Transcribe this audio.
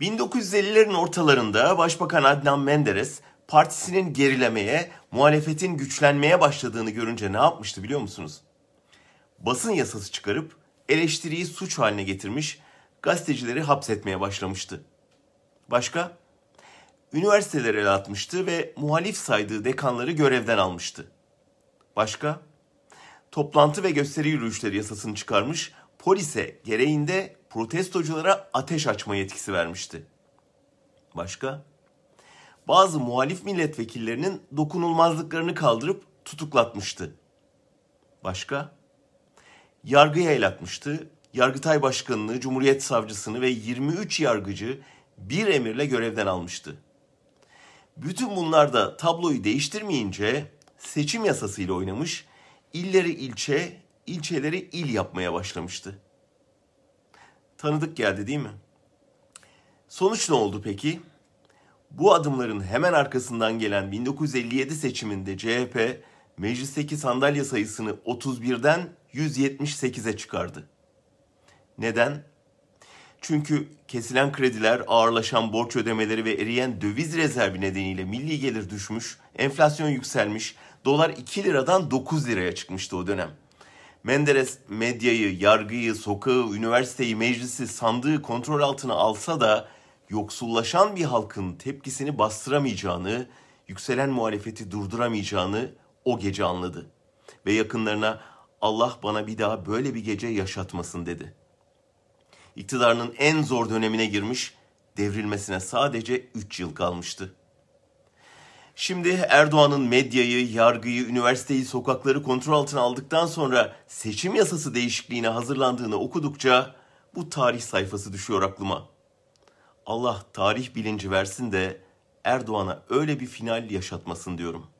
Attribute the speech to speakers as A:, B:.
A: 1950'lerin ortalarında Başbakan Adnan Menderes partisinin gerilemeye, muhalefetin güçlenmeye başladığını görünce ne yapmıştı biliyor musunuz? Basın yasası çıkarıp eleştiriyi suç haline getirmiş, gazetecileri hapsetmeye başlamıştı. Başka? Üniversiteleri el atmıştı ve muhalif saydığı dekanları görevden almıştı. Başka? Toplantı ve gösteri yürüyüşleri yasasını çıkarmış, polise gereğinde protestoculara ateş açma yetkisi vermişti. Başka? Bazı muhalif milletvekillerinin dokunulmazlıklarını kaldırıp tutuklatmıştı. Başka? Yargıya el atmıştı. Yargıtay Başkanı'nı, Cumhuriyet Savcısını ve 23 yargıcı bir emirle görevden almıştı. Bütün bunlar da tabloyu değiştirmeyince seçim yasasıyla oynamış, illeri ilçe, ilçeleri il yapmaya başlamıştı. Tanıdık geldi değil mi? Sonuç ne oldu peki? Bu adımların hemen arkasından gelen 1957 seçiminde CHP meclisteki sandalye sayısını 31'den 178'e çıkardı. Neden? Çünkü kesilen krediler, ağırlaşan borç ödemeleri ve eriyen döviz rezervi nedeniyle milli gelir düşmüş, enflasyon yükselmiş, dolar 2 liradan 9 liraya çıkmıştı o dönem. Menderes medyayı, yargıyı, sokağı, üniversiteyi, meclisi, sandığı kontrol altına alsa da yoksullaşan bir halkın tepkisini bastıramayacağını, yükselen muhalefeti durduramayacağını o gece anladı. Ve yakınlarına Allah bana bir daha böyle bir gece yaşatmasın dedi. İktidarının en zor dönemine girmiş, devrilmesine sadece 3 yıl kalmıştı. Şimdi Erdoğan'ın medyayı, yargıyı, üniversiteyi, sokakları kontrol altına aldıktan sonra seçim yasası değişikliğine hazırlandığını okudukça bu tarih sayfası düşüyor aklıma. Allah tarih bilinci versin de Erdoğan'a öyle bir final yaşatmasın diyorum.''